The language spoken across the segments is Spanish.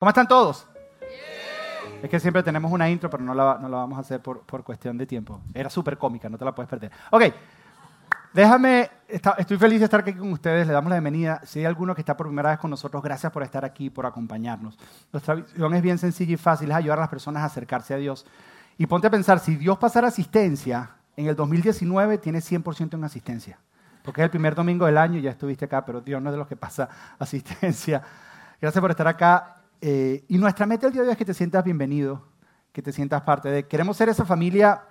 ¿Cómo están todos? Es que siempre tenemos una intro, pero no la, no la vamos a hacer por, por cuestión de tiempo. Era súper cómica, no te la puedes perder. Ok, déjame, está- estoy feliz de estar aquí con ustedes, le damos la bienvenida. Si hay alguno que está por primera vez con nosotros, gracias por estar aquí, por acompañarnos. Nuestra visión es bien sencilla y fácil, es ayudar a las personas a acercarse a Dios. Y ponte a pensar, si Dios pasara asistencia, en el 2019 tiene 100% en asistencia. Porque es el primer domingo del año y ya estuviste acá, pero Dios no es de los que pasa asistencia. Gracias por estar acá. Eh, y nuestra meta el día de hoy es que te sientas bienvenido, que te sientas parte de. Queremos ser esa familia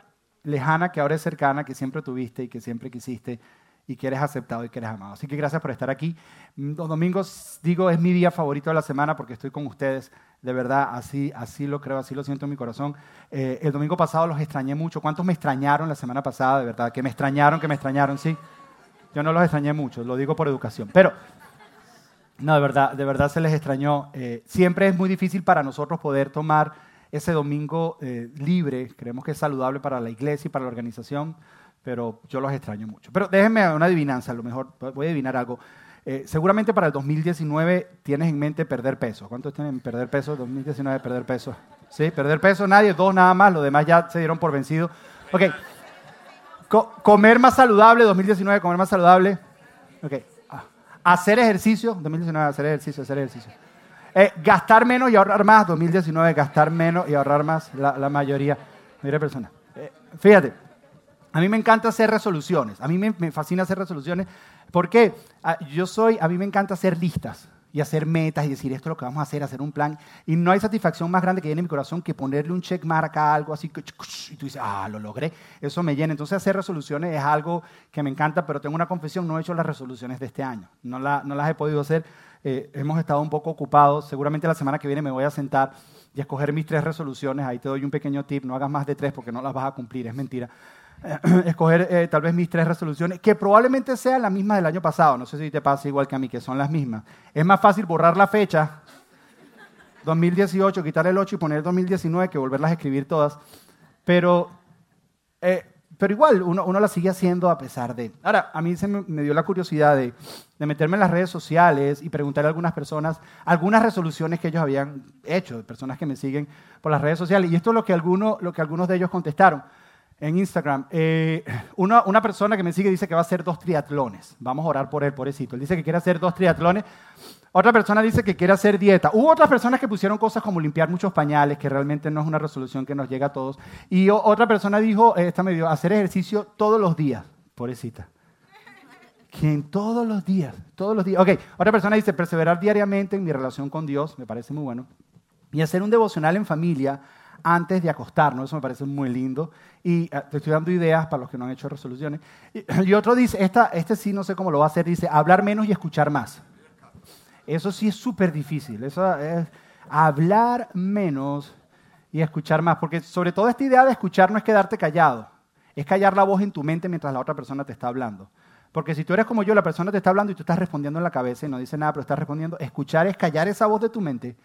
lejana que ahora es cercana, que siempre tuviste y que siempre quisiste y que eres aceptado y que eres amado. Así que gracias por estar aquí. Mm, Los domingos, digo, es mi día favorito de la semana porque estoy con ustedes. De verdad, así, así lo creo, así lo siento en mi corazón. Eh, el domingo pasado los extrañé mucho. ¿Cuántos me extrañaron la semana pasada? De verdad, que me extrañaron, que me extrañaron, sí. Yo no los extrañé mucho, lo digo por educación. Pero, no, de verdad, de verdad se les extrañó. Eh, siempre es muy difícil para nosotros poder tomar ese domingo eh, libre. Creemos que es saludable para la iglesia y para la organización, pero yo los extraño mucho. Pero déjenme una adivinanza, a lo mejor voy a adivinar algo. Eh, seguramente para el 2019 tienes en mente perder peso. ¿Cuántos tienen perder peso? 2019 perder peso. ¿Sí? Perder peso, nadie, dos nada más, los demás ya se dieron por vencido. Ok. Co- comer más saludable, 2019, comer más saludable. Ok. Hacer ejercicio, 2019, hacer ejercicio, hacer ejercicio. Eh, gastar menos y ahorrar más, 2019, gastar menos y ahorrar más, la, la mayoría. Mire, persona. Eh, fíjate, a mí me encanta hacer resoluciones. A mí me, me fascina hacer resoluciones. ¿Por qué? Ah, yo soy, a mí me encanta hacer listas y hacer metas y decir esto es lo que vamos a hacer, hacer un plan. Y no hay satisfacción más grande que llene mi corazón que ponerle un check mark a algo así y tú dices, ah, lo logré. Eso me llena. Entonces hacer resoluciones es algo que me encanta, pero tengo una confesión, no he hecho las resoluciones de este año. No las he podido hacer. Eh, hemos estado un poco ocupados. Seguramente la semana que viene me voy a sentar y a escoger mis tres resoluciones. Ahí te doy un pequeño tip, no hagas más de tres porque no las vas a cumplir, es mentira. escoger eh, tal vez mis tres resoluciones, que probablemente sean las mismas del año pasado. No sé si te pasa igual que a mí, que son las mismas. Es más fácil borrar la fecha, 2018, quitar el 8 y poner 2019, que volverlas a escribir todas. Pero, eh, pero igual, uno, uno las sigue haciendo a pesar de... Ahora, a mí se me, dio la curiosidad de, de meterme en las redes sociales y preguntarle a algunas personas algunas resoluciones que ellos habían hecho, personas que me siguen por las redes sociales. Y esto es lo que, alguno, lo que algunos de ellos contestaron en Instagram. Eh, una, persona que me sigue dice que va a hacer dos triatlones. Vamos a orar por él, pobrecito. Él dice que quiere hacer dos triatlones. Otra persona dice que quiere hacer dieta. Hubo otras personas que pusieron cosas como limpiar muchos pañales, que realmente no es una resolución que nos llega a todos. Y otra persona dijo, eh, esta me dio, hacer ejercicio todos los días. Pobrecita. ¿Quién? Todos los días, todos los días. Ok, otra persona dice, perseverar diariamente en mi relación con Dios, me parece muy bueno. Y hacer un devocional en familia antes de acostarnos, eso me parece muy lindo. Y eh, te estoy dando ideas para los que no han hecho resoluciones. Y, y otro dice, esta, este sí no sé cómo lo va a hacer, dice, hablar menos y escuchar más. Eso sí es súper difícil. Eso es hablar menos y escuchar más. Porque sobre todo esta idea de escuchar no es quedarte callado. Es callar la voz en tu mente mientras la otra persona te está hablando. Porque si tú eres como yo, la persona te está hablando y tú estás respondiendo en la cabeza y no dice nada, pero estás respondiendo, escuchar es callar esa voz de tu mente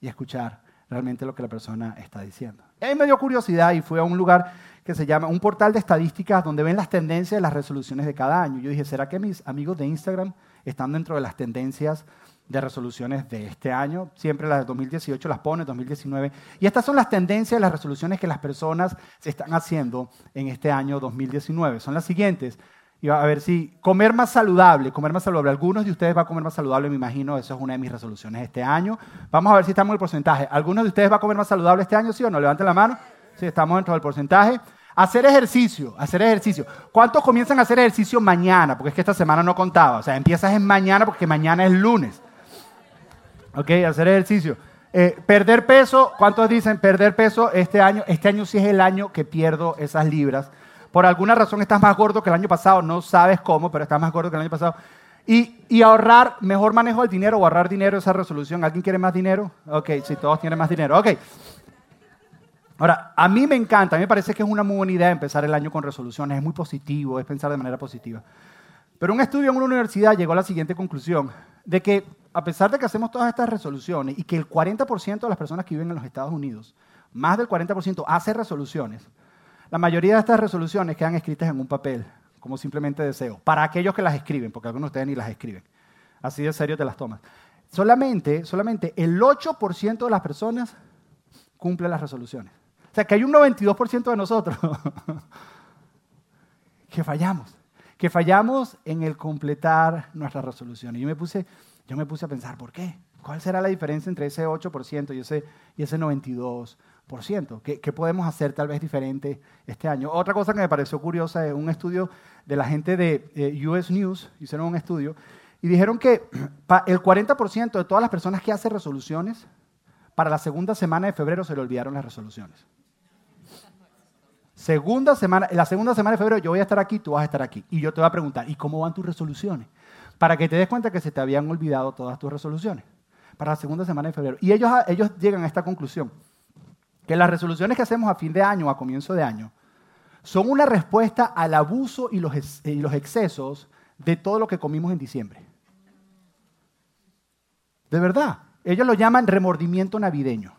y escuchar realmente lo que la persona está diciendo. Y ahí me dio curiosidad y fui a un lugar que se llama un portal de estadísticas donde ven las tendencias de las resoluciones de cada año. Yo dije, ¿será que mis amigos de Instagram están dentro de las tendencias de resoluciones de este año? Siempre las de 2018 las pone, 2019. Y estas son las tendencias de las resoluciones que las personas se están haciendo en este año 2019. Son las siguientes. Y a ver si comer más saludable, comer más saludable. Algunos de ustedes van a comer más saludable, me imagino, eso es una de mis resoluciones este año. Vamos a ver si estamos en el porcentaje. ¿Algunos de ustedes van a comer más saludable este año, sí o no? Levanten la mano. Sí, estamos dentro del porcentaje. Hacer ejercicio, hacer ejercicio. ¿Cuántos comienzan a hacer ejercicio mañana? Porque es que esta semana no contaba. O sea, empiezas en mañana porque mañana es lunes. Ok, hacer ejercicio. Eh, perder peso, ¿cuántos dicen perder peso este año? Este año sí es el año que pierdo esas libras. Por alguna razón estás más gordo que el año pasado, no sabes cómo, pero estás más gordo que el año pasado. Y, ahorrar, mejor manejo del dinero o ahorrar dinero, esa resolución. ¿Alguien quiere más dinero? Ok, si todos tienen más dinero. Ok. Ahora, a mí me encanta, a mí me parece que es una muy buena idea empezar el año con resoluciones, es muy positivo, es pensar de manera positiva. Pero un estudio en una universidad llegó a la siguiente conclusión, de que a pesar de que hacemos todas estas resoluciones y que el 40% de las personas que viven en los Estados Unidos, más del 40% hace resoluciones, la mayoría de estas resoluciones quedan escritas en un papel, como simplemente deseo, para aquellos que las escriben, porque algunos de ustedes ni las escriben. Así de serio te las tomas. solamente, solamente el 8% de las personas cumple las resoluciones. O sea, que hay un 92% de nosotros que fallamos, que fallamos en el completar nuestras resoluciones. Yo me puse, yo me puse a pensar, ¿por qué? ¿Cuál será la diferencia entre ese 8% y ese, y ese 92%? ¿Qué, ¿Qué, podemos hacer tal vez diferente este año? Otra cosa que me pareció curiosa es un estudio de la gente de eh, US News, hicieron un estudio, y dijeron que el 40% de todas las personas que hacen resoluciones, para la segunda semana de febrero se le olvidaron las resoluciones. Segunda semana, la segunda semana de febrero yo voy a estar aquí, tú vas a estar aquí. Y yo te voy a preguntar, ¿y cómo van tus resoluciones? Para que te des cuenta que se te habían olvidado todas tus resoluciones. Para la segunda semana de febrero. Y ellos, ellos llegan a esta conclusión, que las resoluciones que hacemos a fin de año o a comienzo de año son una respuesta al abuso y los, y los excesos de todo lo que comimos en diciembre. De verdad. Ellos lo llaman remordimiento navideño.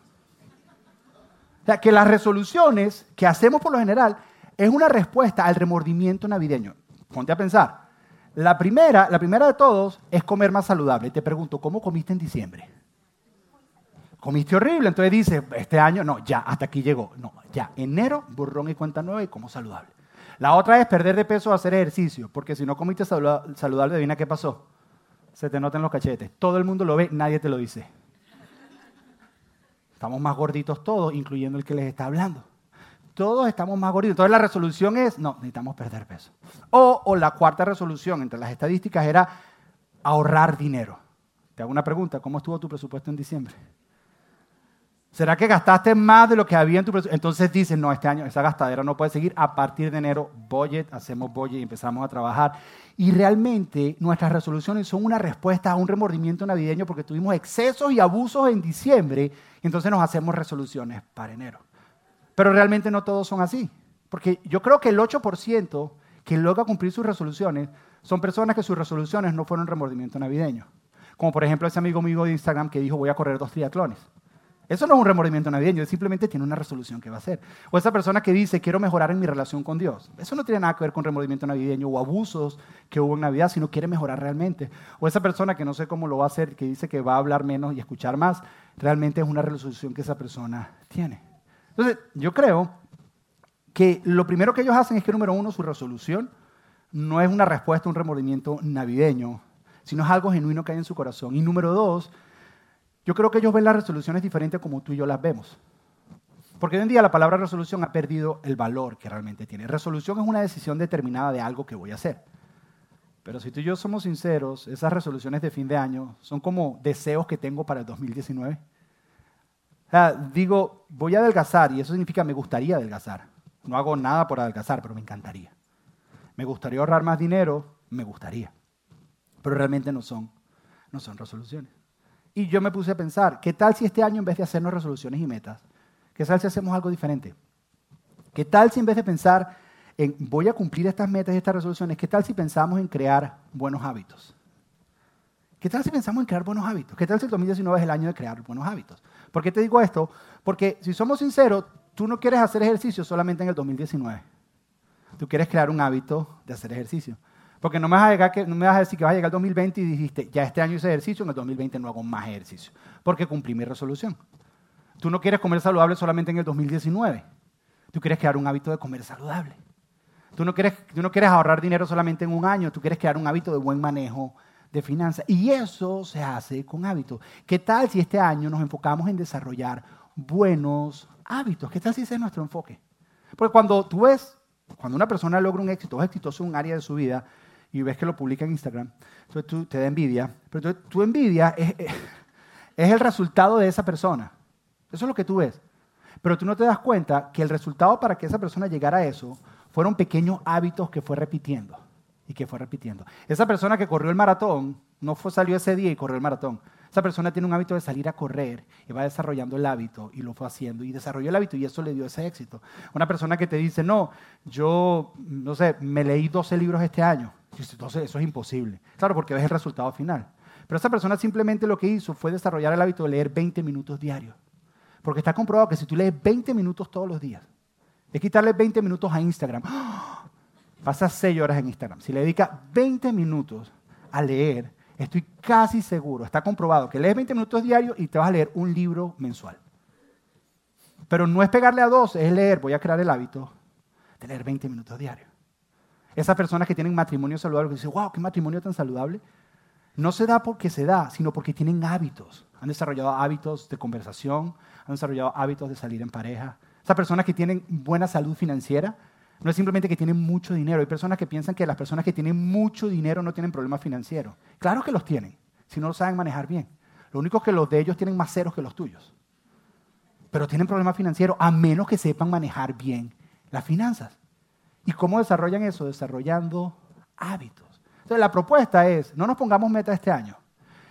O sea, que las resoluciones que hacemos por lo general es una respuesta al remordimiento navideño. Ponte a pensar. La primera, la primera de todos es comer más saludable. Te pregunto, ¿cómo comiste en diciembre? Comiste horrible, entonces dices, este año no, ya, hasta aquí llegó. No, ya, enero, burrón y cuenta nueva y como saludable. La otra es perder de peso o hacer ejercicio, porque si no comiste saludable, adivina qué pasó. Se te notan los cachetes. Todo el mundo lo ve, nadie te lo dice. Estamos más gorditos todos, incluyendo el que les está hablando. Todos estamos más gorditos. Entonces la resolución es, no, necesitamos perder peso. O, o la cuarta resolución entre las estadísticas era ahorrar dinero. Te hago una pregunta, ¿cómo estuvo tu presupuesto en diciembre? ¿Será que gastaste más de lo que había en tu presupuesto? Entonces dices, no, este año esa gastadera no puede seguir. A partir de enero, budget, hacemos budget y empezamos a trabajar. Y realmente nuestras resoluciones son una respuesta a un remordimiento navideño porque tuvimos excesos y abusos en diciembre y entonces nos hacemos resoluciones para enero. Pero realmente no todos son así. Porque yo creo que el 8% que logra cumplir sus resoluciones son personas que sus resoluciones no fueron remordimiento navideño. Como por ejemplo ese amigo mío de Instagram que dijo voy a correr dos triatlones. Eso no es un remordimiento navideño, simplemente tiene una resolución que va a hacer. O esa persona que dice, quiero mejorar en mi relación con Dios. Eso no tiene nada que ver con remordimiento navideño o abusos que hubo en Navidad, sino quiere mejorar realmente. O esa persona que no sé cómo lo va a hacer, que dice que va a hablar menos y escuchar más, realmente es una resolución que esa persona tiene. Entonces, yo creo que lo primero que ellos hacen es que, número uno, su resolución no es una respuesta a un remordimiento navideño, sino es algo genuino que hay en su corazón. Y número dos, yo creo que ellos ven las resoluciones diferentes como tú y yo las vemos. Porque hoy en día la palabra resolución ha perdido el valor que realmente tiene. Resolución es una decisión determinada de algo que voy a hacer. Pero si tú y yo somos sinceros, esas resoluciones de fin de año son como deseos que tengo para el 2019. O sea, digo, voy a adelgazar y eso significa me gustaría adelgazar. No hago nada por adelgazar, pero me encantaría. Me gustaría ahorrar más dinero, me gustaría. Pero realmente no son, no son resoluciones. Y yo me puse a pensar, ¿qué tal si este año en vez de hacernos resoluciones y metas, qué tal si hacemos algo diferente? ¿Qué tal si en vez de pensar en voy a cumplir estas metas y estas resoluciones, qué tal si pensamos en crear buenos hábitos? ¿Qué tal si pensamos en crear buenos hábitos? ¿Qué tal si el 2019 es el año de crear buenos hábitos? ¿Por qué te digo esto? Porque si somos sinceros, tú no quieres hacer ejercicio solamente en el 2019. Tú quieres crear un hábito de hacer ejercicio. Porque no me, vas a que, no me vas a decir que vas a llegar al 2020 y dijiste, ya este año hice ejercicio, en el 2020 no hago más ejercicio. Porque cumplí mi resolución. Tú no quieres comer saludable solamente en el 2019. Tú quieres crear un hábito de comer saludable. Tú no, quieres, tú no quieres ahorrar dinero solamente en un año, tú quieres crear un hábito de buen manejo de finanzas. Y eso se hace con hábitos. ¿Qué tal si este año nos enfocamos en desarrollar buenos hábitos? ¿Qué tal si ese es nuestro enfoque? Porque cuando tú ves, cuando una persona logra un éxito, es exitoso en un área de su vida, y ves que lo publica en Instagram, entonces tú te da envidia, pero tu envidia es, es el resultado de esa persona. Eso es lo que tú ves. Pero tú no te das cuenta que el resultado para que esa persona llegara a eso fueron pequeños hábitos que fue repitiendo y que fue repitiendo. Esa persona que corrió el maratón no fue, salió ese día y corrió el maratón. Esa persona tiene un hábito de salir a correr y va desarrollando el hábito y lo fue haciendo y desarrolló el hábito y eso le dio ese éxito. Una persona que te dice, no, yo, no sé, me leí 12 libros este año. Entonces eso es imposible. Claro, porque ves el resultado final. Pero esa persona simplemente lo que hizo fue desarrollar el hábito de leer 20 minutos diarios. Porque está comprobado que si tú lees 20 minutos todos los días, es quitarle 20 minutos a Instagram. ¡Ah! Pasa 6 horas en Instagram. Si le dedica 20 minutos a leer, estoy casi seguro, está comprobado, que lees 20 minutos diarios y te vas a leer un libro mensual. Pero no es pegarle a dos, es leer, voy a crear el hábito de leer 20 minutos diarios. Esas personas que tienen matrimonio saludable, que dicen, wow, qué matrimonio tan saludable, no se da porque se da, sino porque tienen hábitos. Han desarrollado hábitos de conversación, han desarrollado hábitos de salir en pareja. Esas personas que tienen buena salud financiera, no es simplemente que tienen mucho dinero. Hay personas que piensan que las personas que tienen mucho dinero no tienen problemas financieros. Claro que los tienen, si no lo saben manejar bien. Lo único es que los de ellos tienen más ceros que los tuyos. Pero tienen problemas financieros a menos que sepan manejar bien las finanzas. ¿Y cómo desarrollan eso? Desarrollando hábitos. Entonces la propuesta es, no nos pongamos meta este año.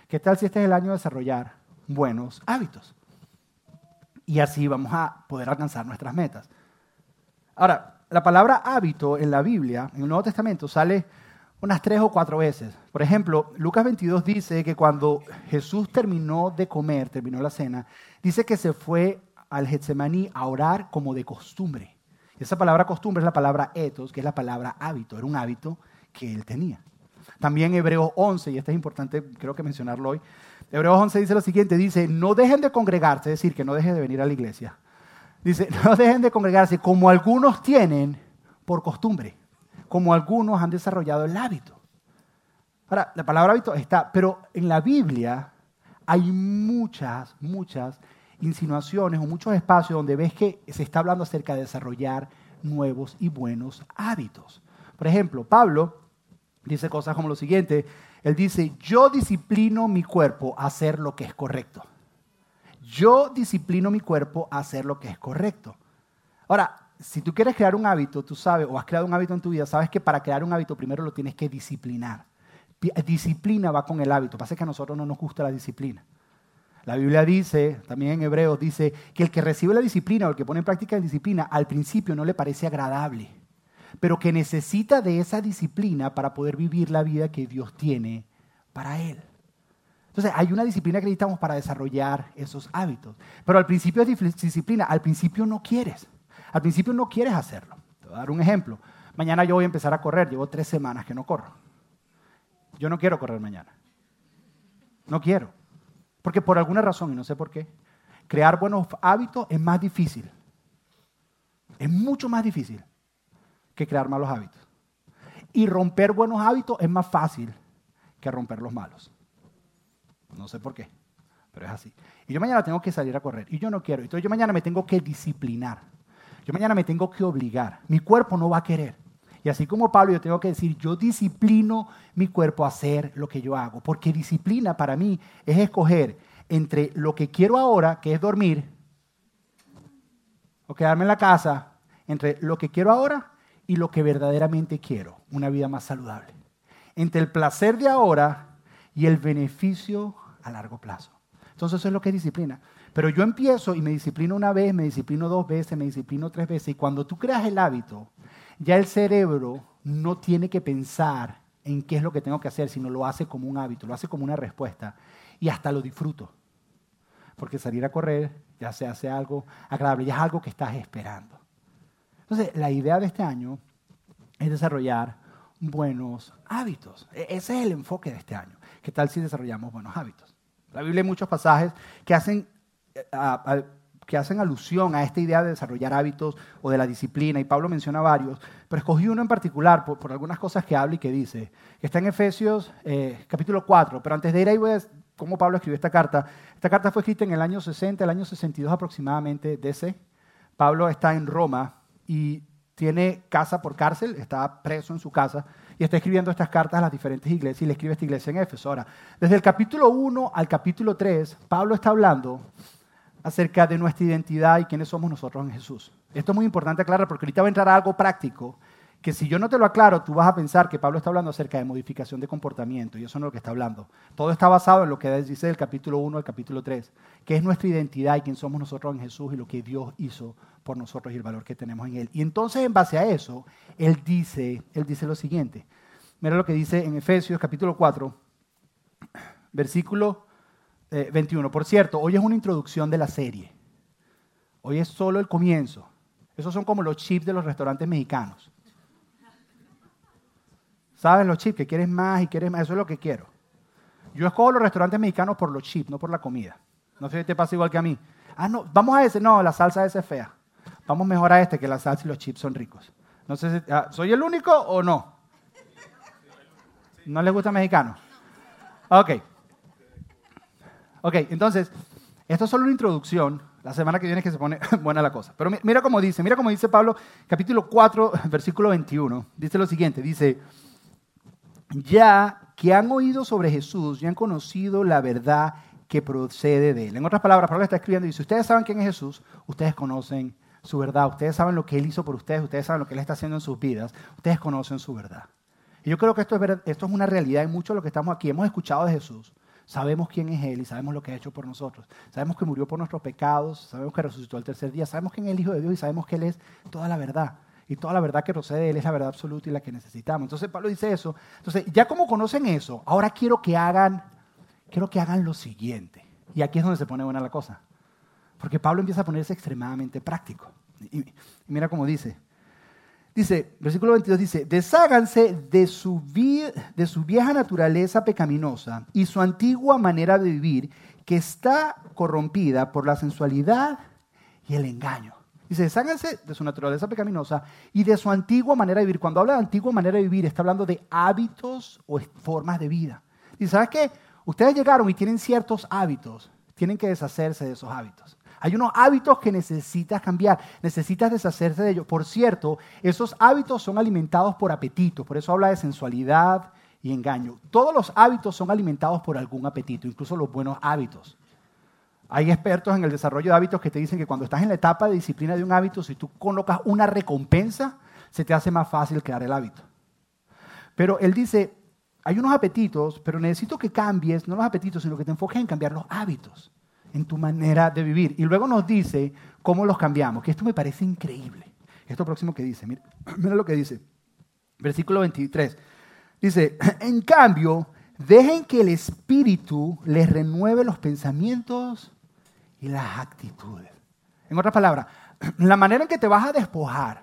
¿Qué tal si este es el año de desarrollar buenos hábitos? Y así vamos a poder alcanzar nuestras metas. Ahora, la palabra hábito en la Biblia, en el Nuevo Testamento, sale unas tres o cuatro veces. Por ejemplo, Lucas 22 dice que cuando Jesús terminó de comer, terminó la cena, dice que se fue al Getsemaní a orar como de costumbre. Esa palabra costumbre es la palabra etos, que es la palabra hábito. Era un hábito que él tenía. También Hebreos 11, y esto es importante, creo que mencionarlo hoy. Hebreos 11 dice lo siguiente, dice, no dejen de congregarse, es decir, que no dejen de venir a la iglesia. Dice, no dejen de congregarse como algunos tienen por costumbre, como algunos han desarrollado el hábito. Ahora, la palabra hábito está, pero en la Biblia hay muchas, muchas insinuaciones o muchos espacios donde ves que se está hablando acerca de desarrollar nuevos y buenos hábitos. Por ejemplo, Pablo dice cosas como lo siguiente. Él dice, yo disciplino mi cuerpo a hacer lo que es correcto. Yo disciplino mi cuerpo a hacer lo que es correcto. Ahora, si tú quieres crear un hábito, tú sabes, o has creado un hábito en tu vida, sabes que para crear un hábito primero lo tienes que disciplinar. Disciplina va con el hábito. Pasa que a nosotros no nos gusta la disciplina. La Biblia dice, también en Hebreos, dice que el que recibe la disciplina o el que pone en práctica la disciplina, al principio no le parece agradable pero que necesita de esa disciplina para poder vivir la vida que Dios tiene para él. Entonces, hay una disciplina que necesitamos para desarrollar esos hábitos. Pero al principio es disciplina, al principio no quieres. Al principio no quieres hacerlo. Te voy a dar un ejemplo. Mañana yo voy a empezar a correr, llevo tres semanas que no corro. Yo no quiero correr mañana. No quiero. Porque por alguna razón, y no sé por qué, crear buenos hábitos es más difícil. Es mucho más difícil que crear malos hábitos. Y romper buenos hábitos es más fácil que romper los malos. No sé por qué, pero es así. Y yo mañana tengo que salir a correr y yo no quiero. Entonces yo mañana me tengo que disciplinar. Yo mañana me tengo que obligar. Mi cuerpo no va a querer. Y así como Pablo, yo tengo que decir, yo disciplino mi cuerpo a hacer lo que yo hago. Porque disciplina para mí es escoger entre lo que quiero ahora, que es dormir, o quedarme en la casa, entre lo que quiero ahora y lo que verdaderamente quiero, una vida más saludable. Entre el placer de ahora y el beneficio a largo plazo. Entonces eso es lo que es disciplina. Pero yo empiezo y me disciplino una vez, me disciplino dos veces, me disciplino tres veces. Y cuando tú creas el hábito, ya el cerebro no tiene que pensar en qué es lo que tengo que hacer, sino lo hace como un hábito, lo hace como una respuesta. Y hasta lo disfruto. Porque salir a correr ya se hace algo agradable, ya es algo que estás esperando. Entonces, la idea de este año es desarrollar buenos hábitos. E-, ese es el enfoque de este año. ¿Qué tal si desarrollamos buenos hábitos? La Biblia hay muchos pasajes que hacen, eh, que hacen alusión a esta idea de desarrollar hábitos o de la disciplina, y Pablo menciona varios, pero escogí uno en particular por, algunas cosas que habla y que dice, que está en Efesios eh, capítulo 4, pero antes de ir ahí voy a cómo Pablo escribió esta carta. Esta carta fue escrita en el año 60, el año 62 aproximadamente, DC. Pablo está en Roma y tiene casa por cárcel, está preso en su casa y está escribiendo estas cartas a las diferentes iglesias y le escribe esta iglesia en Éfeso. Ahora, desde el capítulo 1 al capítulo 3, Pablo está hablando acerca de nuestra identidad y quiénes somos nosotros en Jesús. Esto es muy importante aclarar porque ahorita va a entrar algo práctico que si yo no te lo aclaro, tú vas a pensar que Pablo está hablando acerca de modificación de comportamiento, y eso no es lo que está hablando. Todo está basado en lo que dice del capítulo 1 al capítulo 3, que es nuestra identidad y quién somos nosotros en Jesús y lo que Dios hizo por nosotros y el valor que tenemos en Él. Y entonces, en base a eso, Él dice, él dice lo siguiente. Mira lo que dice en Efesios capítulo 4, versículo 21. Eh, por cierto, hoy es una introducción de la serie. Hoy es solo el comienzo. Esos son como los chips de los restaurantes mexicanos. ¿Sabes los chips? Que quieres más y quieres más. Eso es lo que quiero. Yo escojo los restaurantes mexicanos por los chips, no por la comida. No sé si te pasa igual que a mí. Ah, no, vamos a ese. No, la salsa esa es fea. Vamos mejor a este, que la salsa y los chips son ricos. No sé si, ah, ¿soy el único o no? ¿No les gusta mexicano? Ok. Ok, entonces, esto es solo una introducción. La semana que viene es que se pone buena la cosa. Pero mira cómo dice, mira cómo dice Pablo, capítulo 4, versículo 21. Dice lo siguiente, dice, ya que han oído sobre Jesús y han conocido la verdad que procede de él. En otras palabras, Pablo está escribiendo y dice, ustedes saben quién es Jesús, ustedes conocen su verdad, ustedes saben lo que él hizo por ustedes, ustedes saben lo que él está haciendo en sus vidas, ustedes conocen su verdad. Y yo creo que esto es, esto es una realidad y mucho de lo que estamos aquí. Hemos escuchado de Jesús, sabemos quién es Él y sabemos lo que ha hecho por nosotros. Sabemos que murió por nuestros pecados, sabemos que resucitó el tercer día, sabemos que es el Hijo de Dios y sabemos que Él es toda la verdad. Y toda la verdad que procede de Él es la verdad absoluta y la que necesitamos. Entonces Pablo dice eso. Entonces, ya como conocen eso, ahora quiero que hagan, quiero que hagan lo siguiente. Y aquí es donde se pone buena la cosa. Porque Pablo empieza a ponerse extremadamente práctico. Y, mira cómo dice. Dice, versículo 22 dice, desháganse de su, vieja naturaleza pecaminosa y su antigua manera de vivir que está corrompida por la sensualidad y el engaño. Dice, desháganse de su naturaleza pecaminosa y de su antigua manera de vivir. Cuando habla de antigua manera de vivir, está hablando de hábitos o formas de vida. Y ¿sabes qué? Ustedes llegaron y tienen ciertos hábitos, tienen que deshacerse de esos hábitos. Hay unos hábitos que necesitas cambiar, necesitas deshacerse de ellos. Por cierto, esos hábitos son alimentados por apetito, por eso habla de sensualidad y engaño. Todos los hábitos son alimentados por algún apetito, incluso los buenos hábitos. Hay expertos en el desarrollo de hábitos que te dicen que cuando estás en la etapa de disciplina de un hábito, si tú colocas una recompensa, se te hace más fácil crear el hábito. Pero él dice, hay unos apetitos, pero necesito que cambies, no los apetitos, sino que te enfoques en cambiar los hábitos, en tu manera de vivir. Y luego nos dice cómo los cambiamos, que esto me parece increíble. Esto próximo que dice, mira, lo que dice, versículo 23. Dice, en cambio, dejen que el Espíritu les renueve los pensamientos y las actitudes. En otras palabras, la manera en que te vas a despojar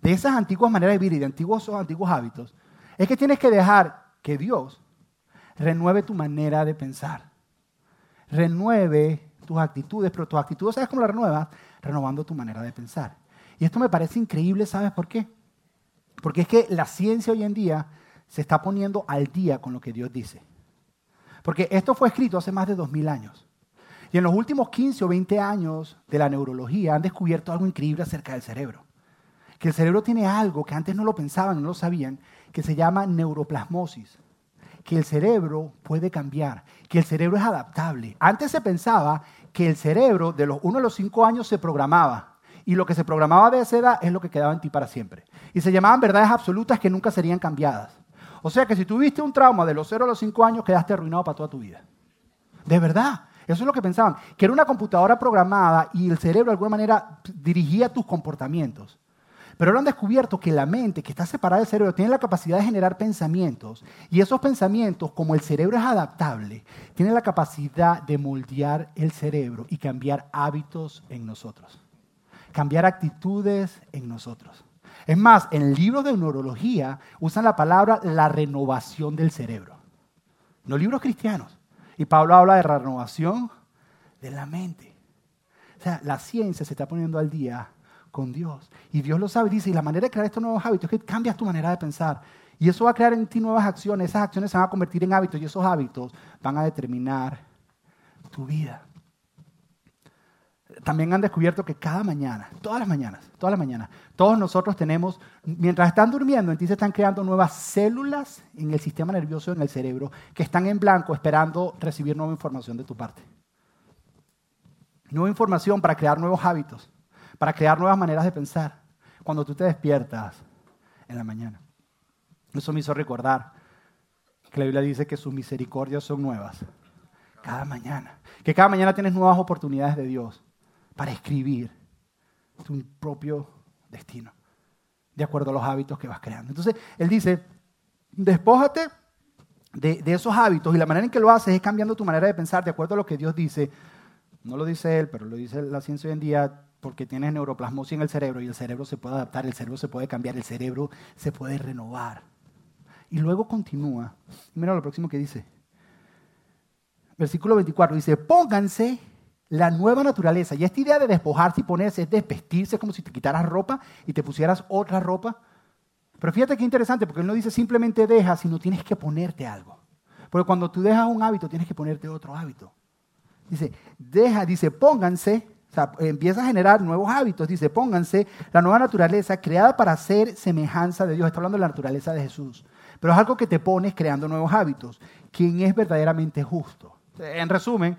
de esas antiguas maneras de vivir y de antiguos, antiguos hábitos es que tienes que dejar que Dios renueve tu manera de pensar, renueve tus actitudes, pero tus actitudes, ¿sabes cómo las renuevas? Renovando tu manera de pensar. Y esto me parece increíble, ¿sabes por qué? Porque es que la ciencia hoy en día se está poniendo al día con lo que Dios dice. Porque esto fue escrito hace más de dos mil años. Y en los últimos 15 o 20 años de la neurología han descubierto algo increíble acerca del cerebro. Que el cerebro tiene algo que antes no lo pensaban, no lo sabían, que se llama neuroplasmosis, que el cerebro puede cambiar, que el cerebro es adaptable. Antes se pensaba que el cerebro de los 1 a los 5 años se programaba y lo que se programaba de esa edad es lo que quedaba en ti para siempre. Y se llamaban verdades absolutas que nunca serían cambiadas. O sea que si tuviste un trauma de los 0 a los 5 años, quedaste arruinado para toda tu vida. De verdad. Eso es lo que pensaban, que era una computadora programada y el cerebro de alguna manera dirigía tus comportamientos. Pero ahora han descubierto que la mente, que está separada del cerebro, tiene la capacidad de generar pensamientos. Y esos pensamientos, como el cerebro es adaptable, tienen la capacidad de moldear el cerebro y cambiar hábitos en nosotros. Cambiar actitudes en nosotros. Es más, en libros de neurología usan la palabra la renovación del cerebro. No libros cristianos. Y Pablo habla de renovación de la mente. O sea, la ciencia se está poniendo al día con Dios. Y Dios lo sabe, dice, y la manera de crear estos nuevos hábitos es que cambias tu manera de pensar. Y eso va a crear en ti nuevas acciones, esas acciones se van a convertir en hábitos y esos hábitos van a determinar tu vida. También han descubierto que cada mañana, todas las mañanas, todas las mañanas, todos nosotros tenemos, mientras están durmiendo, en ti se están creando nuevas células en el sistema nervioso, en el cerebro, que están en blanco esperando recibir nueva información de tu parte. Nueva información para crear nuevos hábitos para crear nuevas maneras de pensar cuando tú te despiertas en la mañana. Eso me hizo recordar que la Biblia dice que sus misericordias son nuevas cada mañana. Que cada mañana tienes nuevas oportunidades de Dios para escribir tu propio destino, de acuerdo a los hábitos que vas creando. Entonces, Él dice, despójate de, de, esos hábitos y la manera en que lo haces es cambiando tu manera de pensar de acuerdo a lo que Dios dice. No lo dice Él, pero lo dice la ciencia hoy en día porque tienes neuroplasmosis en el cerebro y el cerebro se puede adaptar, el cerebro se puede cambiar, el cerebro se puede renovar. Y luego continúa. Mira lo próximo que dice. versículo 24, dice, pónganse la nueva naturaleza. Y esta idea de despojarse y ponerse es desvestirse como si te quitaras ropa y te pusieras otra ropa. Pero fíjate qué interesante, porque él no dice simplemente deja, sino tienes que ponerte algo. Porque cuando tú dejas un hábito, tienes que ponerte otro hábito. Dice, deja, dice, pónganse, o sea, empieza a generar nuevos hábitos. Dice, pónganse la nueva naturaleza creada para ser semejanza de Dios. Está hablando de la naturaleza de Jesús. Pero es algo que te pones creando nuevos hábitos. Quien es verdaderamente justo. En resumen,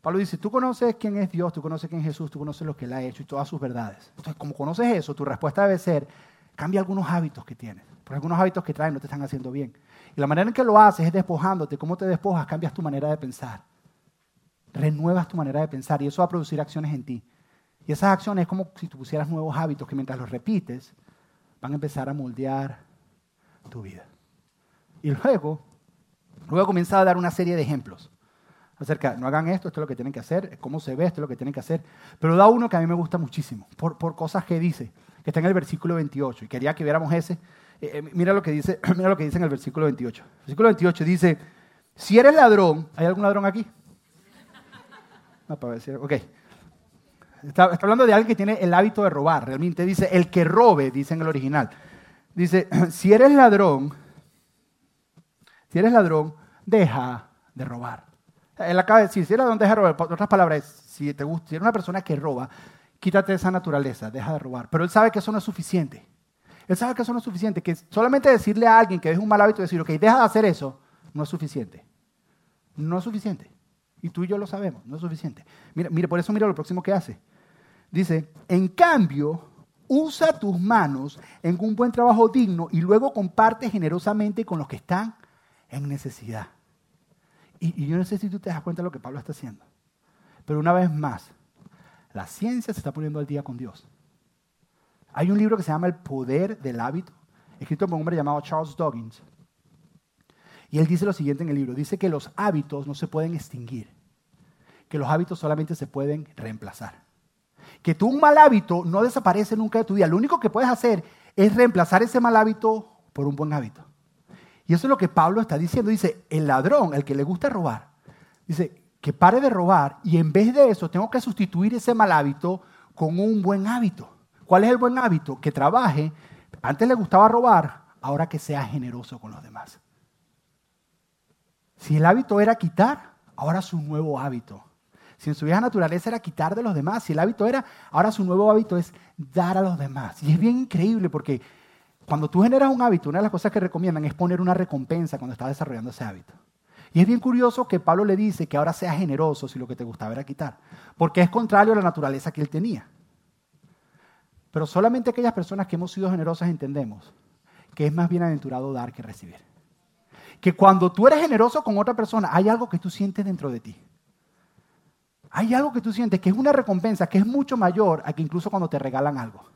Pablo dice, tú conoces quién es Dios, tú conoces quién es Jesús, tú conoces lo que Él ha hecho y todas sus verdades. Entonces, como conoces eso, tu respuesta debe ser, cambia algunos hábitos que tienes. Porque algunos hábitos que traes no te están haciendo bien. Y la manera en que lo haces es despojándote. ¿Cómo te despojas? Cambias tu manera de pensar. Renuevas tu manera de pensar y eso va a producir acciones en ti. Y esas acciones es como si tú pusieras nuevos hábitos que mientras los repites van a empezar a moldear tu vida. Y luego, luego comienza a dar una serie de ejemplos acerca, no hagan esto, esto es lo que tienen que hacer, cómo se ve, esto es lo que tienen que hacer. Pero da uno que a mí me gusta muchísimo, por, por cosas que dice, que está en el versículo 28. Y quería que viéramos ese. Eh, eh, mira, lo que dice, mira lo que dice en el versículo 28. El versículo 28 dice, si eres ladrón, ¿hay algún ladrón aquí? Para decir, ok. Está, está, hablando de alguien que tiene el hábito de robar. Realmente dice, el que robe, dice en el original. Dice, si eres ladrón, si eres ladrón, deja de robar. Él acaba de decir, si eres ladrón, deja de robar. Por otras palabras, si, te gusta, si eres una persona que roba, quítate esa naturaleza, deja de robar. Pero él sabe que eso no es suficiente. Él sabe que eso no es suficiente, que solamente decirle a alguien que es un mal hábito, decir, ok, deja de hacer eso, no es suficiente. No es suficiente. Y tú y yo lo sabemos, no es suficiente. Mira, mira, por eso mira lo próximo que hace. Dice, en cambio, usa tus manos en un buen trabajo digno y luego comparte generosamente con los que están en necesidad. Y, yo no sé si tú te das cuenta de lo que Pablo está haciendo. Pero una vez más, la ciencia se está poniendo al día con Dios. Hay un libro que se llama El Poder del Hábito, escrito por un hombre llamado Charles Doggins. Y él dice lo siguiente en el libro. Dice que los hábitos no se pueden extinguir. Que los hábitos solamente se pueden reemplazar. Que tú un mal hábito no desaparece nunca de tu vida. Lo único que puedes hacer es reemplazar ese mal hábito por un buen hábito. Y eso es lo que Pablo está diciendo. Dice, el ladrón, el que le gusta robar, dice, que pare de robar y en vez de eso tengo que sustituir ese mal hábito con un buen hábito. ¿Cuál es el buen hábito? Que trabaje. Antes le gustaba robar, ahora que sea generoso con los demás. Si el hábito era quitar, ahora su nuevo hábito. Si en su vieja naturaleza era quitar de los demás, si el hábito era, ahora su nuevo hábito es dar a los demás. Y es bien increíble porque cuando tú generas un hábito, una de las cosas que recomiendan es poner una recompensa cuando estás desarrollando ese hábito. Y es bien curioso que Pablo le dice que ahora seas generoso si lo que te gustaba era quitar, porque es contrario a la naturaleza que él tenía. Pero solamente aquellas personas que hemos sido generosas entendemos que es más bienaventurado dar que recibir. Que cuando tú eres generoso con otra persona, hay algo que tú sientes dentro de ti. Hay algo que tú sientes que es una recompensa que es mucho mayor a que incluso cuando te regalan algo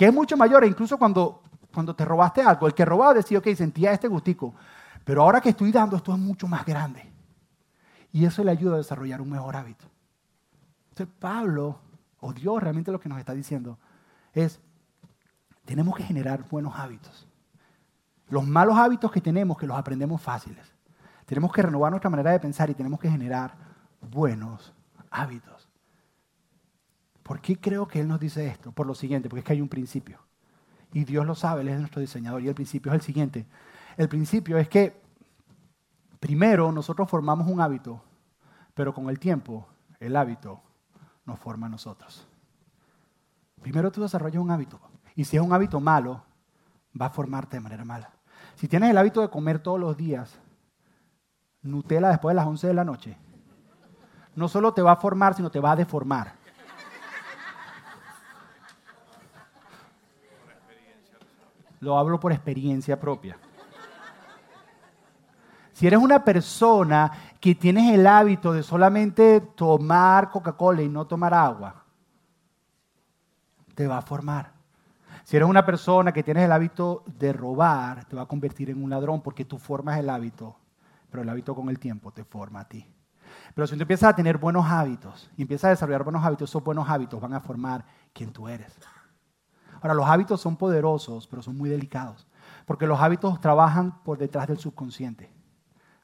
que es mucho mayor, incluso cuando, cuando te robaste algo. El que robaba decía, ok, sentía este gustico, pero ahora que estoy dando, esto es mucho más grande. Y eso le ayuda a desarrollar un mejor hábito. Entonces, Pablo, o Dios realmente lo que nos está diciendo, es, tenemos que generar buenos hábitos. Los malos hábitos que tenemos, que los aprendemos fáciles. Tenemos que renovar nuestra manera de pensar y tenemos que generar buenos hábitos. ¿Por qué creo que Él nos dice esto? Por lo siguiente, porque es que hay un principio. Y Dios lo sabe, Él es nuestro diseñador. Y el principio es el siguiente. El principio es que primero nosotros formamos un hábito, pero con el tiempo el hábito nos forma a nosotros. Primero tú desarrollas un hábito. Y si es un hábito malo, va a formarte de manera mala. Si tienes el hábito de comer todos los días Nutella después de las 11 de la noche, no solo te va a formar, sino te va a deformar. Lo hablo por experiencia propia. Si eres una persona que tienes el hábito de solamente tomar Coca-Cola y no tomar agua, te va a formar. Si eres una persona que tienes el hábito de robar, te va a convertir en un ladrón porque tú formas el hábito, pero el hábito con el tiempo te forma a ti. Pero si tú empiezas a tener buenos hábitos y empiezas a desarrollar buenos hábitos, esos buenos hábitos van a formar quien tú eres. Ahora, los hábitos son poderosos, pero son muy delicados, porque los hábitos trabajan por detrás del subconsciente.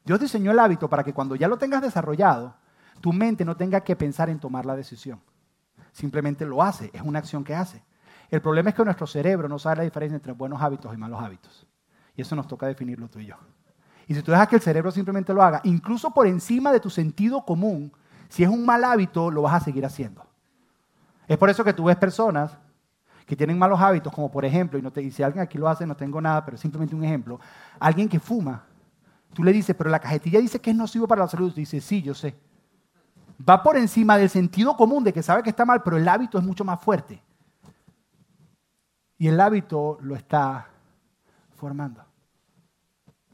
Dios diseñó el hábito para que cuando ya lo tengas desarrollado, tu mente no tenga que pensar en tomar la decisión. Simplemente lo hace, es una acción que hace. El problema es que nuestro cerebro no sabe la diferencia entre buenos hábitos y malos hábitos. Y eso nos toca definirlo tú y yo. Y si tú dejas que el cerebro simplemente lo haga, incluso por encima de tu sentido común, si es un mal hábito, lo vas a seguir haciendo. Es por eso que tú ves personas que tienen malos hábitos, como por ejemplo, y, no te, si alguien aquí lo hace, no tengo nada, pero simplemente un ejemplo, alguien que fuma, tú le dices, pero la cajetilla dice que es nocivo para la salud, dice, sí, yo sé. Va por encima del sentido común de que sabe que está mal, pero el hábito es mucho más fuerte. Y el hábito lo está formando.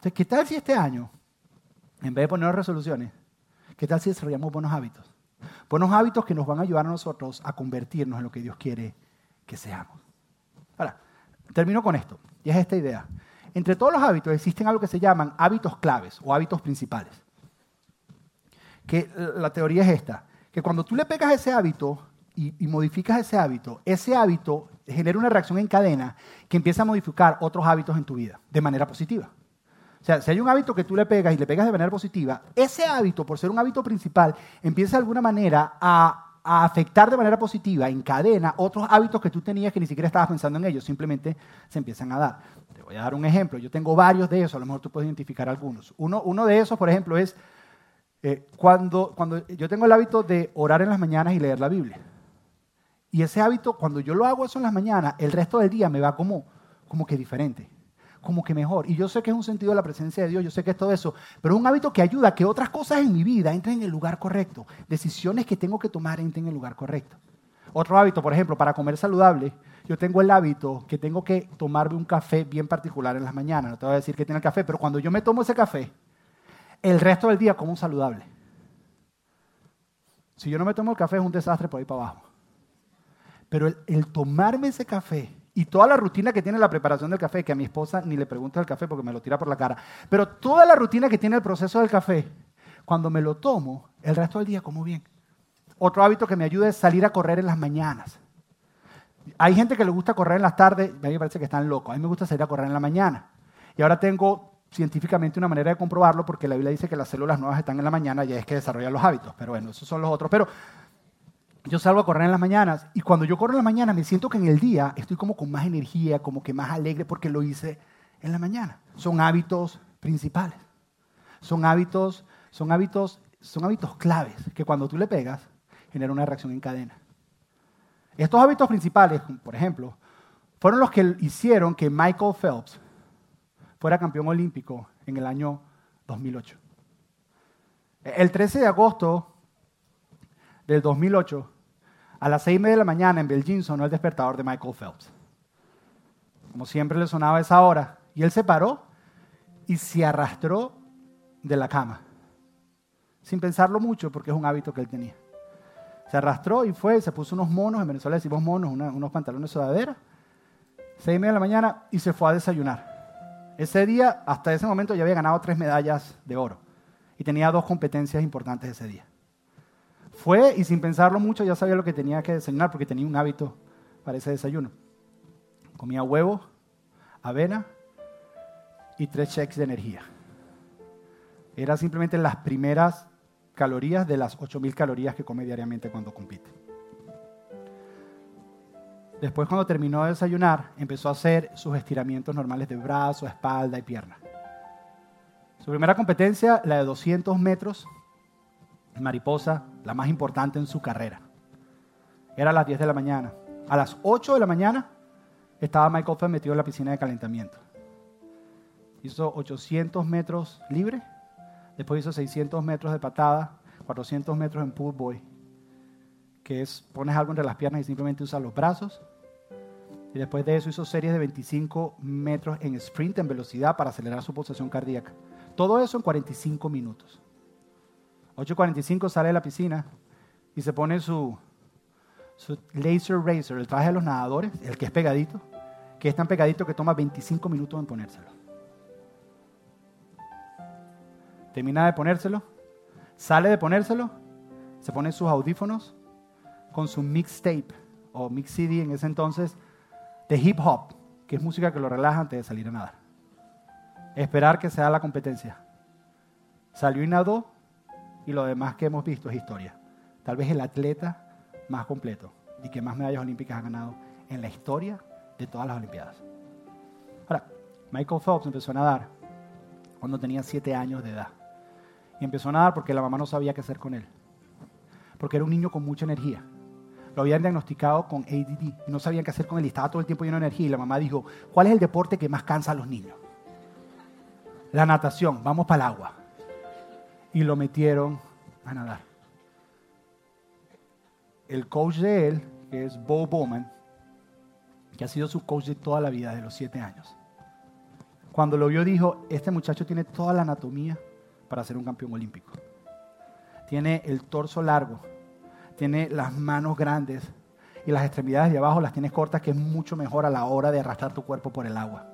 Entonces, ¿qué tal si este año, en vez de poner resoluciones, qué tal si desarrollamos buenos hábitos? Buenos hábitos que nos van a ayudar a nosotros a convertirnos en lo que Dios quiere que seamos. Ahora, termino con esto, y es esta idea. Entre todos los hábitos existen algo que se llaman hábitos claves o hábitos principales. Que la teoría es esta, que cuando tú le pegas ese hábito y, y, modificas ese hábito, ese hábito genera una reacción en cadena que empieza a modificar otros hábitos en tu vida de manera positiva. O sea, si hay un hábito que tú le pegas y le pegas de manera positiva, ese hábito, por ser un hábito principal, empieza de alguna manera a, afectar de manera positiva, en cadena, otros hábitos que tú tenías que ni siquiera estabas pensando en ellos, simplemente se empiezan a dar. Te voy a dar un ejemplo. Yo tengo varios de esos, a lo mejor tú puedes identificar algunos. Uno, uno de esos, por ejemplo, es eh, cuando, cuando yo tengo el hábito de orar en las mañanas y leer la Biblia. Y ese hábito, cuando yo lo hago eso en las mañanas, el resto del día me va como, como que diferente como que mejor. Y yo sé que es un sentido de la presencia de Dios, yo sé que es todo eso, pero es un hábito que ayuda a que otras cosas en mi vida entren en el lugar correcto. Decisiones que tengo que tomar entren en el lugar correcto. Otro hábito, por ejemplo, para comer saludable, yo tengo el hábito que tengo que tomarme un café bien particular en las mañanas. No te voy a decir que tiene el café, pero cuando yo me tomo ese café, el resto del día como un saludable. Si yo no me tomo el café es un desastre por ahí para abajo. Pero el, el tomarme ese café y toda la rutina que tiene la preparación del café, que a mi esposa ni le pregunta el café porque me lo tira por la cara, pero toda la rutina que tiene el proceso del café, cuando me lo tomo, el resto del día como bien. Otro hábito que me ayuda es salir a correr en las mañanas. Hay gente que le gusta correr en las tardes, a mí me parece que están locos. A mí me gusta salir a correr en la mañana. Y ahora tengo científicamente una manera de comprobarlo porque la Biblia dice que las células nuevas están en la mañana y es que desarrollan los hábitos. Pero bueno, esos son los otros. Pero yo salgo a correr en las mañanas y cuando yo corro en las mañanas me siento que en el día estoy como con más energía, como que más alegre porque lo hice en la mañana. Son hábitos principales. Son hábitos, son hábitos, son hábitos claves que cuando tú le pegas genera una reacción en cadena. Estos hábitos principales, por ejemplo, fueron los que hicieron que Michael Phelps fuera campeón olímpico en el año 2008. El 13 de agosto del 2008, a las seis y media de la mañana en Belgium sonó el despertador de Michael Phelps. Como siempre le sonaba esa hora. Y él se paró y se arrastró de la cama. Sin pensarlo mucho, porque es un hábito que él tenía. Se arrastró y fue, se puso unos monos, en Venezuela decimos monos, unos pantalones de sudadera, seis y media de la mañana y se fue a desayunar. Ese día, hasta ese momento, ya había ganado tres medallas de oro y tenía dos competencias importantes ese día. Fue y sin pensarlo mucho ya sabía lo que tenía que desayunar porque tenía un hábito para ese desayuno. Comía huevo, avena y tres cheques de energía. Era simplemente las primeras calorías de las 8.000 calorías que come diariamente cuando compite. Después cuando terminó de desayunar, empezó a hacer sus estiramientos normales de brazo, espalda y pierna. Su primera competencia, la de 200 metros, mariposa, la más importante en su carrera. Era a las 10 de la mañana. A las 8 de la mañana estaba Michael Phelps metido en la piscina de calentamiento. Hizo 800 metros libre, después hizo 600 metros de patada, 400 metros en pull boy, que es pones algo entre las piernas y simplemente usas los brazos. Y después de eso hizo series de 25 metros en sprint en velocidad para acelerar su pulsación cardíaca. Todo eso en 45 minutos. 8.45 sale de la piscina y se pone su, laser razor, el traje de los nadadores, el que es pegadito, que es tan pegadito que toma 25 minutos en ponérselo. Termina de ponérselo, sale de ponérselo, se pone sus audífonos con su mixtape o mix CD en ese entonces de hip hop, que es música que lo relaja antes de salir a nadar. Esperar que sea la competencia Salió y nadó y lo demás que hemos visto es historia. Tal vez el atleta más completo y que más medallas olímpicas ha ganado en la historia de todas las Olimpiadas. Ahora, Michael Phelps empezó a nadar cuando tenía siete años de edad. Y empezó a nadar porque la mamá no sabía qué hacer con él. Porque era un niño con mucha energía. Lo habían diagnosticado con ADD y no sabían qué hacer con él y estaba todo el tiempo lleno de energía. Y la mamá dijo, ¿cuál es el deporte que más cansa a los niños? La natación, vamos para el agua. Y lo metieron a nadar. El coach de él, que es Bo Bowman, que ha sido su coach de toda la vida, de los siete años. Cuando lo vio dijo, este muchacho tiene toda la anatomía para ser un campeón olímpico. Tiene el torso largo, tiene las manos grandes y las extremidades de abajo las tienes cortas, que es mucho mejor a la hora de arrastrar tu cuerpo por el agua.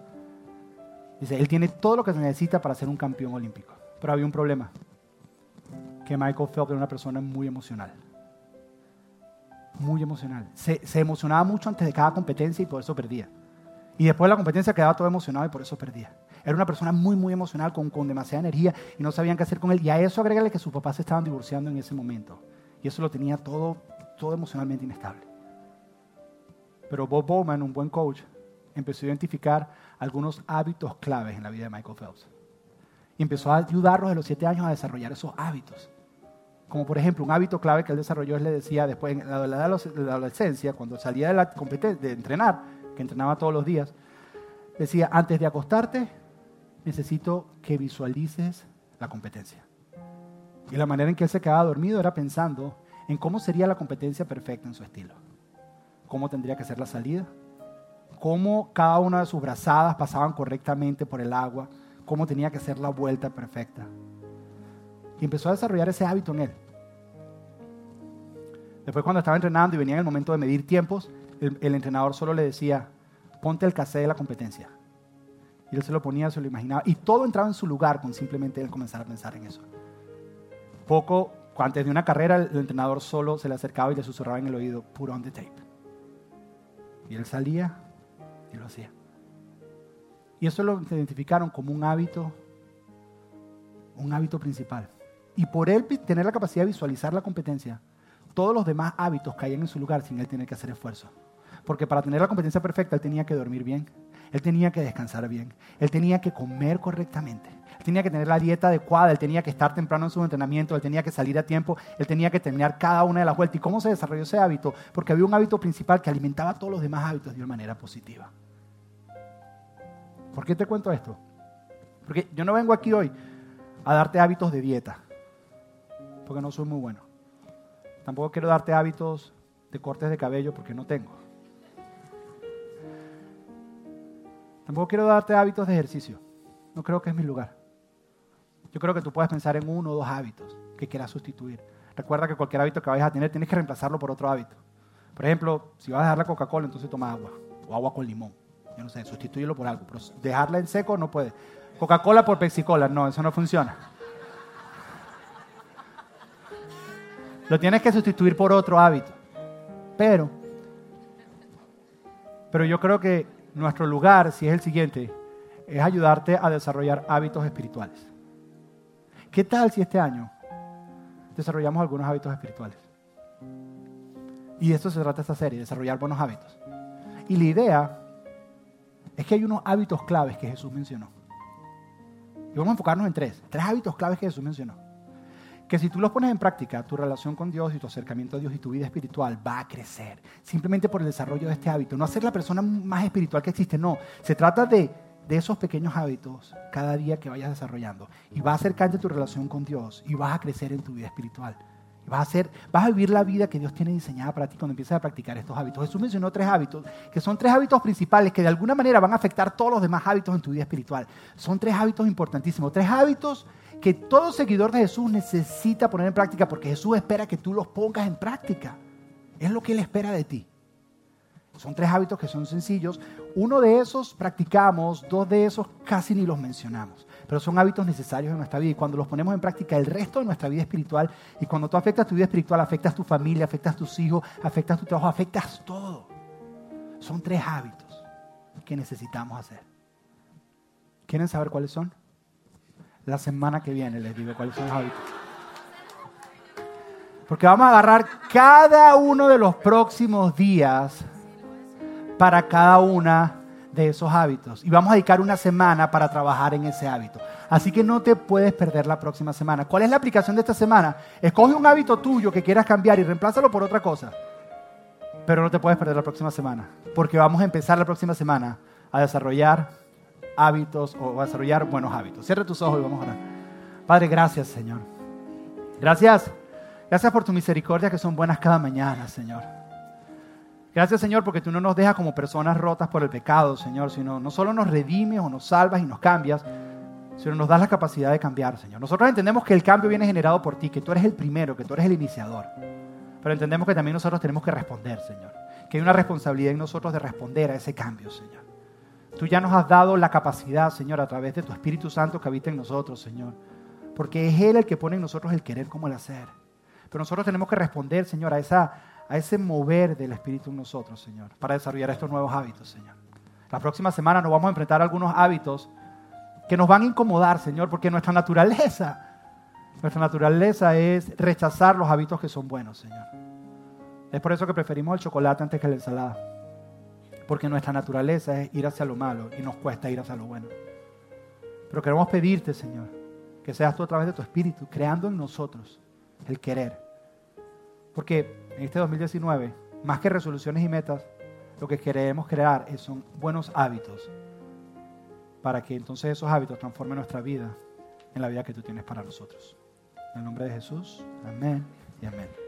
Dice, él tiene todo lo que se necesita para ser un campeón olímpico. Pero había un problema, que Michael Phelps era una persona muy emocional. Muy emocional. Se, se emocionaba mucho antes de cada competencia y por eso perdía. Y después de la competencia quedaba todo emocionado y por eso perdía. Era una persona muy, muy emocional, con, con demasiada energía y no sabían qué hacer con él. Y a eso agregale que sus papás se estaban divorciando en ese momento. Y eso lo tenía todo, todo emocionalmente inestable. Pero Bob Bowman, un buen coach, empezó a identificar algunos hábitos claves en la vida de Michael Phelps. Y empezó a ayudarlos de los siete años a desarrollar esos hábitos. Como por ejemplo, un hábito clave que él desarrolló, él le decía después, en la adolescencia, cuando salía de, la de entrenar, que entrenaba todos los días, decía, antes de acostarte, necesito que visualices la competencia. Y la manera en que él se quedaba dormido era pensando en cómo sería la competencia perfecta en su estilo. Cómo tendría que ser la salida, cómo cada una de sus brazadas pasaban correctamente por el agua, cómo tenía que ser la vuelta perfecta. Y empezó a desarrollar ese hábito en él. Después cuando estaba entrenando y venía en el momento de medir tiempos, el, entrenador solo le decía, ponte el cassette de la competencia. Y él se lo ponía, se lo imaginaba. Y todo entraba en su lugar con simplemente él comenzar a pensar en eso. Poco, antes de una carrera, el, entrenador solo se le acercaba y le susurraba en el oído, put on the tape. Y él salía y lo hacía. Y eso lo identificaron como un hábito, un hábito principal. Y por él tener la capacidad de visualizar la competencia, todos los demás hábitos caían en su lugar sin él tener que hacer esfuerzo. Porque para tener la competencia perfecta, él tenía que dormir bien, él tenía que descansar bien, él tenía que comer correctamente, él tenía que tener la dieta adecuada, él tenía que estar temprano en su entrenamiento, él tenía que salir a tiempo, él tenía que terminar cada una de las vueltas. ¿Y cómo se desarrolló ese hábito? Porque había un hábito principal que alimentaba todos los demás hábitos de una manera positiva. ¿Por qué te cuento esto? Porque yo no vengo aquí hoy a darte hábitos de dieta, porque no soy muy bueno. Tampoco quiero darte hábitos de cortes de cabello, porque no tengo. Tampoco quiero darte hábitos de ejercicio. No creo que es mi lugar. Yo creo que tú puedes pensar en uno o dos hábitos que quieras sustituir. Recuerda que cualquier hábito que vayas a tener tienes que reemplazarlo por otro hábito. Por ejemplo, si vas a dejar la Coca-Cola, entonces toma agua o agua con limón. Yo no sé, sustituirlo por algo. Pero dejarla en seco no puede. Coca-Cola por Pepsi-Cola, no, eso no funciona. Lo tienes que sustituir por otro hábito. Pero, pero yo creo que nuestro lugar, si es el siguiente, es ayudarte a desarrollar hábitos espirituales. ¿Qué tal si este año desarrollamos algunos hábitos espirituales? Y de esto se trata esta serie, desarrollar buenos hábitos. Y la idea es que hay unos hábitos claves que Jesús mencionó. Y vamos a enfocarnos en tres, tres hábitos claves que Jesús mencionó. Que si tú los pones en práctica, tu relación con Dios y tu acercamiento a Dios y tu vida espiritual va a crecer. Simplemente por el desarrollo de este hábito. No hacer la persona más espiritual que existe, no. Se trata de, de esos pequeños hábitos cada día que vayas desarrollando. Y va a acercarte tu relación con Dios y vas a crecer en tu vida espiritual. Vas a, hacer, vas a vivir la vida que Dios tiene diseñada para ti cuando empieces a practicar estos hábitos. Jesús mencionó tres hábitos, que son tres hábitos principales que de alguna manera van a afectar todos los demás hábitos en tu vida espiritual. Son tres hábitos importantísimos, tres hábitos que todo seguidor de Jesús necesita poner en práctica porque Jesús espera que tú los pongas en práctica. Es lo que Él espera de ti. Son tres hábitos que son sencillos. Uno de esos practicamos, dos de esos casi ni los mencionamos pero son hábitos necesarios en nuestra vida y cuando los ponemos en práctica el resto de nuestra vida espiritual y cuando tú afectas tu vida espiritual, afectas tu familia, afectas tus hijos, afectas tu trabajo, afectas todo. Son tres hábitos que necesitamos hacer. ¿Quieren saber cuáles son? La semana que viene les digo cuáles son los hábitos. Porque vamos a agarrar cada uno de los próximos días para cada una de esos hábitos. Y vamos a dedicar una semana para trabajar en ese hábito. Así que no te puedes perder la próxima semana. ¿Cuál es la aplicación de esta semana? Escoge un hábito tuyo que quieras cambiar y reemplázalo por otra cosa. Pero no te puedes perder la próxima semana. Porque vamos a empezar la próxima semana a desarrollar hábitos o desarrollar buenos hábitos. Cierra tus ojos y vamos a orar. Padre, gracias, Señor. Gracias Gracias por tu misericordia que son buenas cada mañana, Señor. Gracias, Señor, porque tú no nos dejas como personas rotas por el pecado, Señor, sino no solo nos redimes o nos salvas y nos cambias, sino nos das la capacidad de cambiar, Señor. Nosotros entendemos que el cambio viene generado por ti, que tú eres el primero, que tú eres el iniciador. Pero entendemos que también nosotros tenemos que responder, Señor. Que hay una responsabilidad en nosotros de responder a ese cambio, Señor. Tú ya nos has dado la capacidad, Señor, a través de tu Espíritu Santo que habita en nosotros, Señor. Porque es Él el que pone en nosotros el querer como el hacer. Pero nosotros tenemos que responder, Señor, a, esa, a ese mover del Espíritu en nosotros, Señor, para desarrollar estos nuevos hábitos, Señor. La próxima semana nos vamos a enfrentar a algunos hábitos que nos van a incomodar, Señor, porque nuestra naturaleza, nuestra naturaleza es rechazar los hábitos que son buenos, Señor. Es por eso que preferimos el chocolate antes que la ensalada. Porque nuestra naturaleza es ir hacia lo malo y nos cuesta ir hacia lo bueno. Pero queremos pedirte, Señor, que seas tú a través de tu Espíritu, creando en nosotros el querer. Porque en este 2019, más que resoluciones y metas, lo que queremos crear son buenos hábitos para que entonces esos hábitos transformen nuestra vida en la vida que tú tienes para nosotros. En el nombre de Jesús, amén y amén.